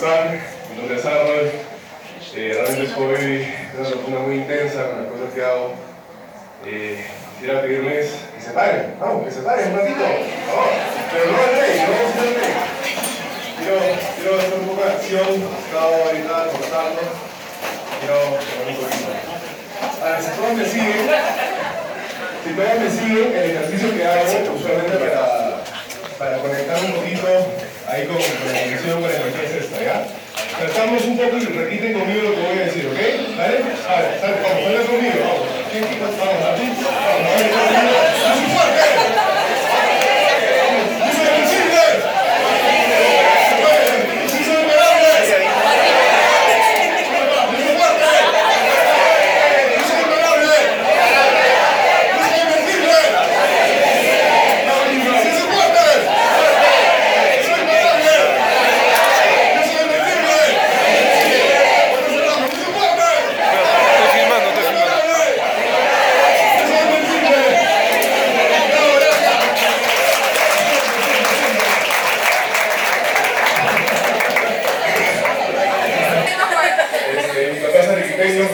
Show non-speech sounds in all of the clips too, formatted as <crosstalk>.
están? Mi nombre es Arnold. Eh, realmente estoy en una muy intensa con las cosas que hago. Eh, quisiera pedirles que se paren, vamos, que se paren un ratito. Vamos. Pero no al rey, no vamos a el rey. Quiero, quiero hacer un poco de acción, estaba ahorita cortando. Quiero poner un poquito. Ahora, si todos me siguen, si todos me siguen, el ejercicio que hago usualmente para, para conectar un poquito ahí la conexión con la energía es esta, ¿ya? Tratamos un poco y repiten conmigo lo que voy a decir, ¿ok? ¿Vale? A ver, vamos, conmigo, vamos. Vamos, así. Vamos, a ver, conmigo. ¡Más fuerte! ¡Yo soy invencible! ¡Yo soy imparable! ¡Yo soy fuerte! ¡Yo soy imparable! ¡Yo soy invencible! ¡Yo soy fuerte! ¡Yo soy imparable! ¡Yo soy invencible! ¡Yo soy fuerte! Estoy filmando, estoy filmando. ¡Yo soy invencible! ¡Bravo, gracias! Este, mi papá es arequipeño,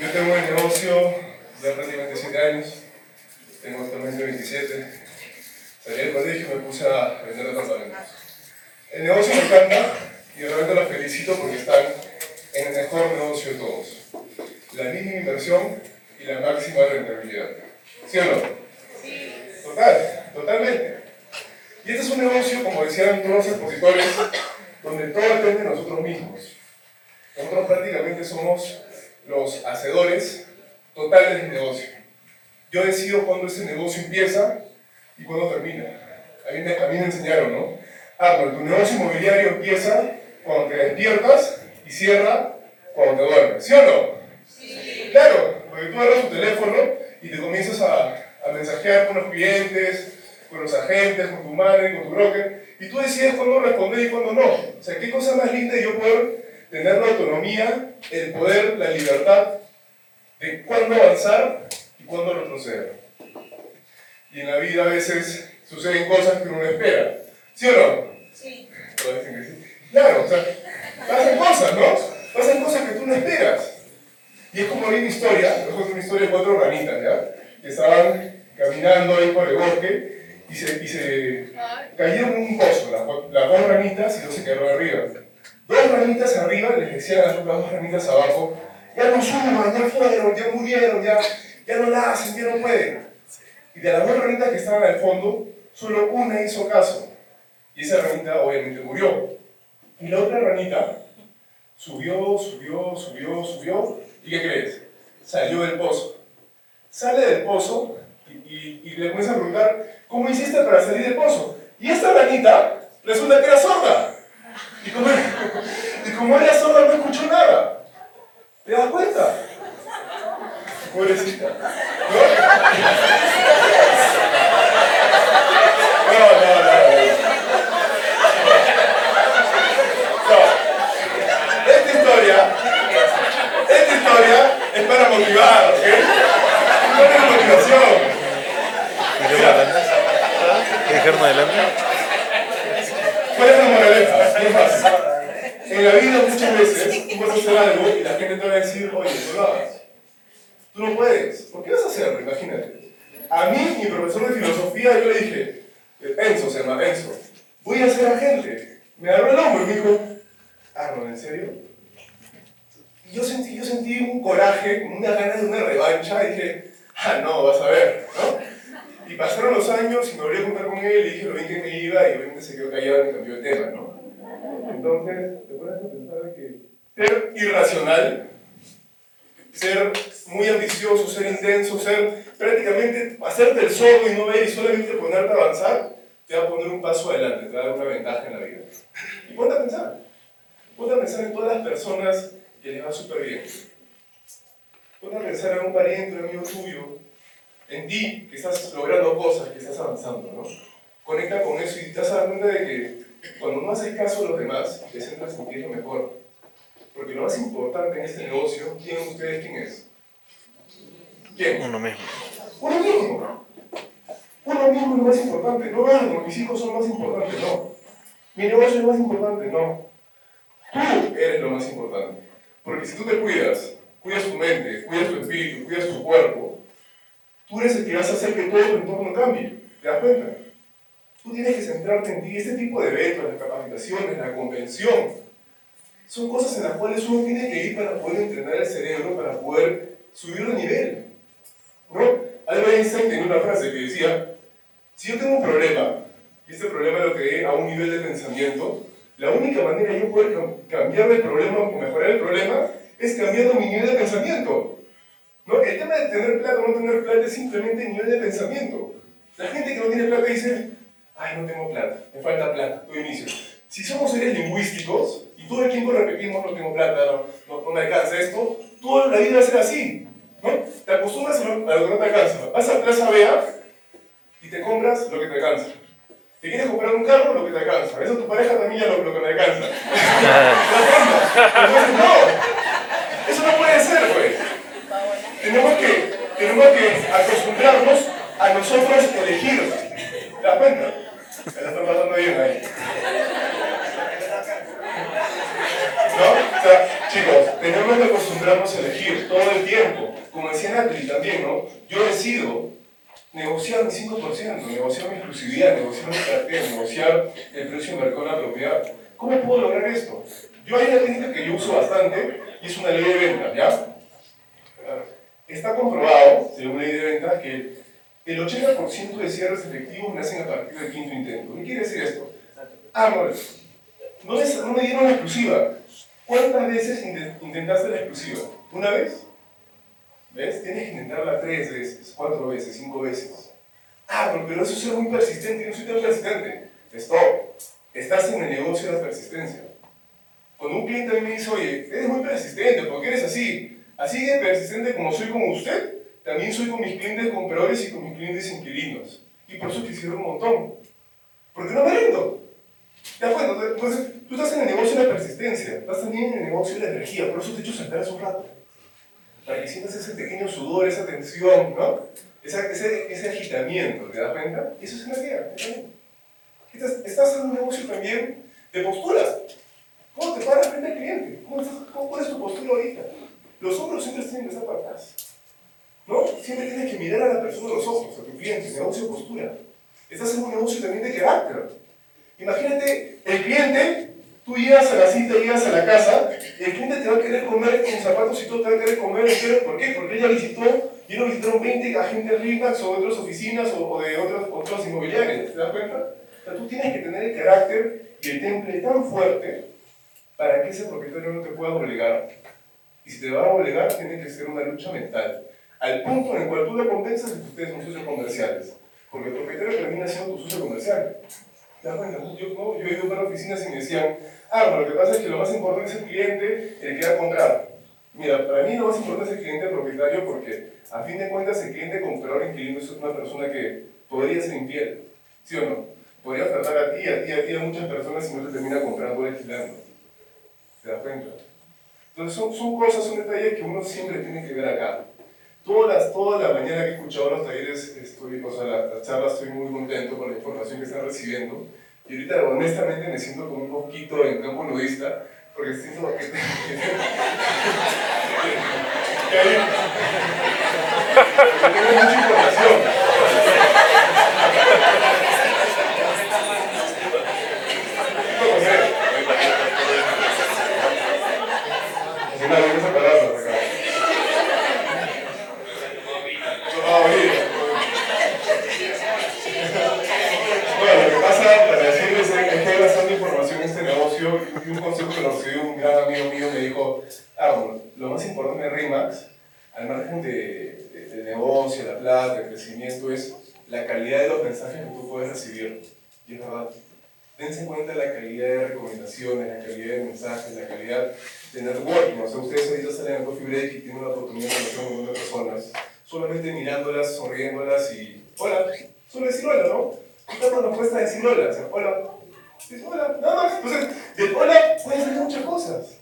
yo tengo el negocio de prácticamente 7 años, tengo actualmente 27. Salí del colegio y me puse a vender departamentos. El negocio me encanta y realmente los felicito porque están en el mejor negocio de todos. La mínima inversión y la máxima rentabilidad. ¿Sí o no? Total, totalmente. Y este es un negocio, como decían todos los expositores, donde todo depende de nosotros mismos. Nosotros prácticamente somos los hacedores totales del negocio. Yo decido cuándo ese negocio empieza y cuándo termina. A mí me, a mí me enseñaron, ¿no? Arnold, tu negocio inmobiliario empieza cuando te despiertas y cierra cuando te duermes. ¿Sí o no? Claro, porque tú agarras tu teléfono y te comienzas a, a mensajear con los clientes, con los agentes, con tu madre, con tu broker, y tú decides cuándo responder y cuándo no. O sea, qué cosa más linda yo poder tener la autonomía, el poder, la libertad de cuándo avanzar y cuándo retroceder. Y en la vida a veces suceden cosas que uno no espera. ¿Sí o no? Sí. Claro, o sea, pasan cosas, ¿no? Pasan cosas que tú no esperas. Y es como una historia, cuento una historia de cuatro ranitas, ¿ya? Que estaban caminando ahí por el bosque y se, y se cayeron un pozo, las, las dos ranitas y dos se quedaron arriba. Dos ranitas arriba les decían a las otras dos ranitas abajo, ya no suban, ya fueron, ya murieron, ya, ya no la hacen, ya no pueden. Y de las dos ranitas que estaban al fondo, solo una hizo caso. Y esa ranita obviamente murió. Y la otra ranita subió, subió, subió, subió. ¿Y qué crees? Salió del pozo. Sale del pozo y, y- y le comienza a preguntar, ¿cómo hiciste para salir del pozo? Y esta ranita resulta que era sorda. Y como, <laughs> y como era sorda no escuchó nada. ¿Te das cuenta? Pobrecita. ¿No no, no. no. No. Esta historia, esta historia es para motivar, ¿ok? Es motivación. ¿Qué dijeron adelante? ¿Cuál es la moraleja? En la vida muchas veces tú vas a hacer algo y la gente te va a decir, oye, no lo hagas. Tú no puedes. ¿Por qué vas a hacerlo? Imagínate. A mí, mi profesor de filosofía, yo le dije, Enzo se llama Enzo, voy a ser agente. Me agarró el hombro y me dijo, Arnold, ¿en serio? Yo sentí, yo sentí un coraje, una ganas de una revancha, y dije, ah, no, vas a ver, ¿no? Y pasaron los años y me volví a juntar con él y dije lo bien que me iba y obviamente se quedó callado y cambió de tema, ¿no? Entonces, te pones a pensar que ser irracional, ser muy ambicioso, ser intenso, ser prácticamente hacerte el sordo y no ver y solamente ponerte a avanzar, te va a poner un paso adelante, te va a dar una ventaja en la vida. Y ponte a pensar, ponte a pensar en todas las personas que les va súper bien. Ponte a pensar en un pariente, un amigo tuyo, en ti, que estás logrando cosas, que estás avanzando, ¿no? Conecta con eso y te vas a dar cuenta de que cuando no haces caso a los demás, te centras en ti es lo mejor. Porque lo más importante en este negocio, ¿quién ustedes quién es? ¿Quién? Uno mismo. Uno mismo. Uno mismo es lo más importante. No, ah, no, mis hijos son lo más importantes, no. Mi negocio es lo más importante, no. Tú eres lo más importante. Porque si tú te cuidas, cuidas tu mente, cuidas tu espíritu, cuidas tu cuerpo, tú eres el que vas a hacer que todo tu entorno cambie. ¿Te das cuenta? Tú tienes que centrarte en ti. Este tipo de eventos, las capacitaciones, la convención, son cosas en las cuales uno tiene que ir para poder entrenar el cerebro, para poder subir de nivel. ¿No? Albert Einstein tenía una frase que decía, si yo tengo un problema, y este problema lo creé a un nivel de pensamiento, la única manera de yo poder cambiar el problema o mejorar el problema es cambiando mi nivel de pensamiento. ¿No? El tema de tener plata o no tener plata es simplemente nivel de pensamiento. La gente que no tiene plata dice, ay, no tengo plata, me falta plata, todo inicio. Si somos seres lingüísticos y todo el tiempo repetimos, no tengo plata, no, no, me alcanza esto, toda la vida va a ser así. ¿no? Te acostumbras a lo, que no te alcanza. Vas a Plaza Vea y te compras lo que te alcanza. Te quieres comprar un carro, lo que te alcanza. Eso tu pareja también ya lo, lo que te alcanza. <laughs> Entonces, no. Eso no puede ser, güey. Tenemos que, tenemos que acostumbrarnos a nosotros elegir. ¿Te das cuenta? Me la están pasando bien ahí. ¿No? O sea, chicos, tenemos que acostumbrarnos a elegir todo el tiempo. Como decía Natalie también, ¿no? Yo decido negociar mi 5%, negociar mi exclusividad, negociar mi cartera, negociar el precio de mercado de la propiedad. ¿Cómo puedo lograr esto? Yo hay una técnica que yo uso bastante y es una ley de venta, ¿ya? Está comprobado, según ley de venta, que el 80% de cierres efectivos nacen a partir del quinto intento. ¿Qué quiere decir esto? Ah, no, no me dieron la exclusiva. ¿Cuántas veces intentaste la exclusiva? ¿Una vez? ¿Ves? Tienes que intentarla tres veces, cuatro veces, cinco veces. Ah, pero eso es ser muy persistente, yo no soy tan persistente. Stop. Estás en el negocio de la persistencia. Cuando un cliente a mí me dice, oye, eres muy persistente, porque eres así? Así de persistente como soy con usted, también soy con mis clientes compradores y con mis clientes inquilinos. Y por eso quisiera un montón. Porque no me rindo. ¿Te acuerdas? Entonces, tú estás en el negocio de la persistencia, estás también en el negocio de la energía, por eso te he hecho saltar hace un rato para que sientas ese pequeño sudor, esa tensión, ¿no? ese, ese, agitamiento, ¿te das cuenta? Eso es energía. Estás, estás en un negocio también de postura. ¿Cómo te paras frente al cliente? ¿Cómo, estás, ¿Cómo pones tu postura ahorita? Los hombros siempre tienen que estar para atrás. ¿No? Siempre tienes que mirar a la persona a los ojos, a tu cliente, negocio postura. Estás en un negocio también de carácter. Imagínate, el cliente Tú llegas a la cita, llegas a la casa, el cliente te va a querer comer con zapatos y todo te va a querer comer entero. ¿Por qué? Porque ella visitó, y no visitaron 20 agentes RIMAX o de otras oficinas o, de otras, otras inmobiliarias. ¿Te das cuenta? Tú tienes que tener el carácter y el temple tan fuerte para que ese propietario no te pueda obligar. Y si te va a obligar, tiene que ser una lucha mental. Al punto en el cual tú le convenzas de que ustedes son socios comerciales. Porque el propietario termina siendo tu socio comercial. ¿Te cuenta? Yo, no, yo he ido a oficinas y me decían, ah, pero lo que pasa es que lo más importante es el cliente, el que va a comprar. Mira, para mí lo más importante es el cliente propietario porque a fin de cuentas el cliente comprador inquilino es una persona que podría ser infiel, ¿sí o no? Podría tratar a ti, a ti, a ti, a muchas personas y no te termina comprando o alquilando. ¿Te das cuenta? Entonces son, son cosas, son detalles que uno siempre tiene que ver acá. Todas toda la mañana que he escuchado los talleres, estoy, o sea, las charlas, estoy muy contento con la información que están recibiendo. Y ahorita, honestamente, me siento como un poquito en campo nudista, porque siento que, <laughs> que, que, hay, mucha información. Una vez esa palabra. Y un consejo que lo recibió un gran amigo mío me dijo, ah, lo más importante de RIMAX, al margen de, de, negocio, la plata, el crecimiento, es la calidad de los mensajes que tú puedes recibir. Y es verdad. Dense cuenta de la calidad de recomendaciones, la calidad de mensajes, la calidad de networking. O sea, ustedes ahorita salen a Coffee Break y tienen la oportunidad de conocer un montón de personas, solamente mirándolas, sonriéndolas y, hola, solo decir hola, ¿no? ¿Cuánto nos cuesta decir hola? O sea, hola, Dice, hola, nada más. Entonces, del hola pueden ser muchas cosas.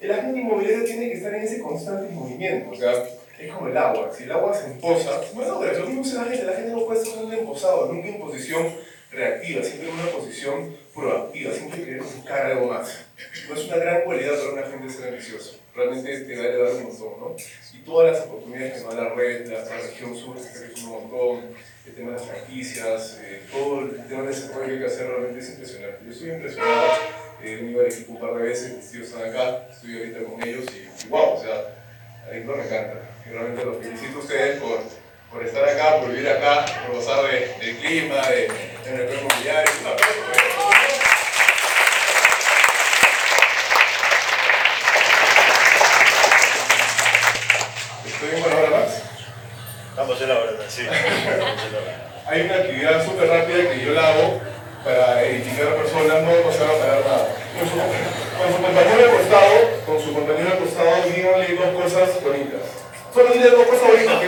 El agente inmobiliario tiene que estar en ese constante movimiento. O sea, es como el agua. Si el agua se emposa, no es lo mismo es la gente. La gente no puede estar nunca emposado, nunca en posición reactiva, siempre en una posición proactiva, siempre querer buscar algo más. No es una gran cualidad para una gente ser ambicioso. Realmente te va a elevar un montón, ¿no? Y todas las oportunidades que nos da la red, la, región sur, que es un montón, el tema de las franquicias, eh, todo el tema de desarrollo que hay que hacer realmente es impresionante. Yo estoy impresionado, eh, he venido al equipo un par de veces, mis tíos están acá, estoy ahorita con ellos y, y wow, o sea, ahí me encanta. Y realmente los felicito a ustedes por, por estar acá, por vivir acá, por gozar de, del clima, de, de inmobiliario. Un aplauso para ellos. ¿Estoy en buena hora más? Estamos en la hora, Hay una actividad súper rápida que yo la hago para edificar a personas, no va a parar nada. Con su, compañero al costado, con su compañero al costado, díganle dos cosas bonitas. Solo dile dos cosas bonitas.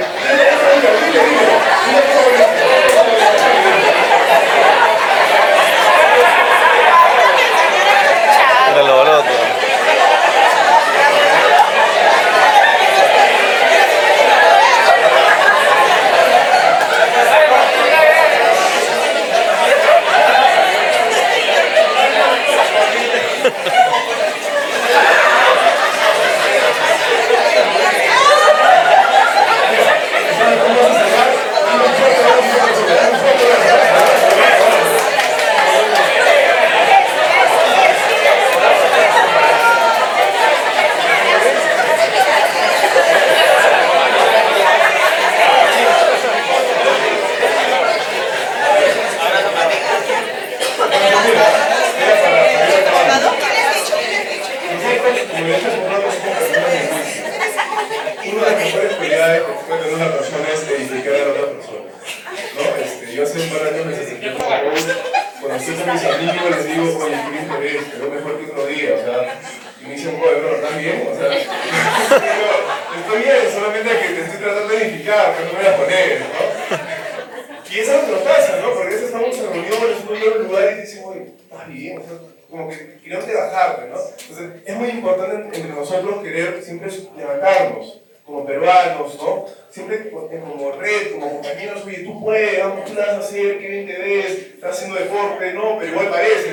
Era el alboroto. Una de las mejores cualidades que puede tener una persona a otra persona. ¿no? Este, yo hace un par de años me sentí como. Cuando estoy con mis amigos les digo, oye, qué interés, pero mejor que otro día. O sea, y me dicen, oye, bro, ¿estás bien? O sea, <laughs> estoy bien, solamente que te estoy tratando de edificar, que no me voy a poner, ¿no? Y eso nos pasa, ¿no? Porque a veces estamos en reuniones, en un nuevo lugar y dicen, oye, estás bien, o sea, como que queremos de bajarte, ¿no? Entonces, es muy importante entre nosotros querer siempre levantarnos, peruanos, ¿no? Siempre co- como red, como compañeros, oye, tú puedes, vamos, tú vas a hacer, qué bien te ves, estás haciendo deporte, no, pero igual parece. <laughs>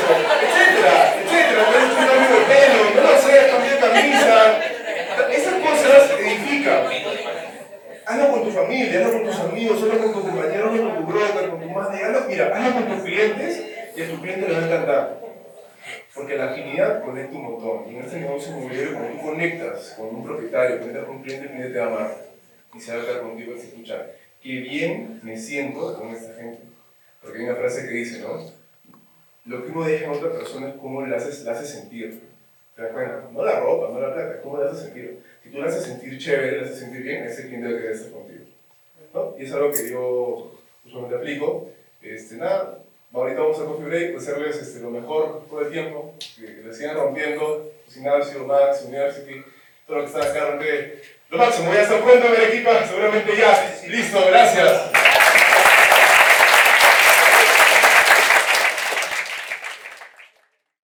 etcétera, etcétera, un cambio de pelo, no lo sé, cambiar de camisa. Esas cosas edifican. Hazlo con tu familia, hazlo con tus amigos, hazlo con tu compañero, hazlo con tu broker, con tu madre, hazlo, mira, hazlo con tus clientes y a tus clientes les va a encantar. Porque la afinidad conecta un montón. Y en este negocio inmobiliario, cuando tú conectas con un propietario, conectas con un cliente, el cliente te va a amar. Y se va a quedar contigo y se escucha. Qué bien me siento con esta gente. Porque hay una frase que dice, ¿no? Lo que uno deja en otra persona es cómo la hace sentir. ¿Te das cuenta? No la ropa, no la plata, cómo le haces sentir. Si tú le haces sentir chévere, le haces sentir bien, ese cliente va a querer estar contigo. ¿no? Y es algo que yo usualmente aplico. Este, nada, ahorita vamos a coffee break, hacerles este, lo mejor todo el tiempo, que, le sigan rompiendo, pues, Ignacio, Max, University, todo lo que está acá, lo máximo, ya está pronto en el equipo, seguramente ya. Listo, gracias.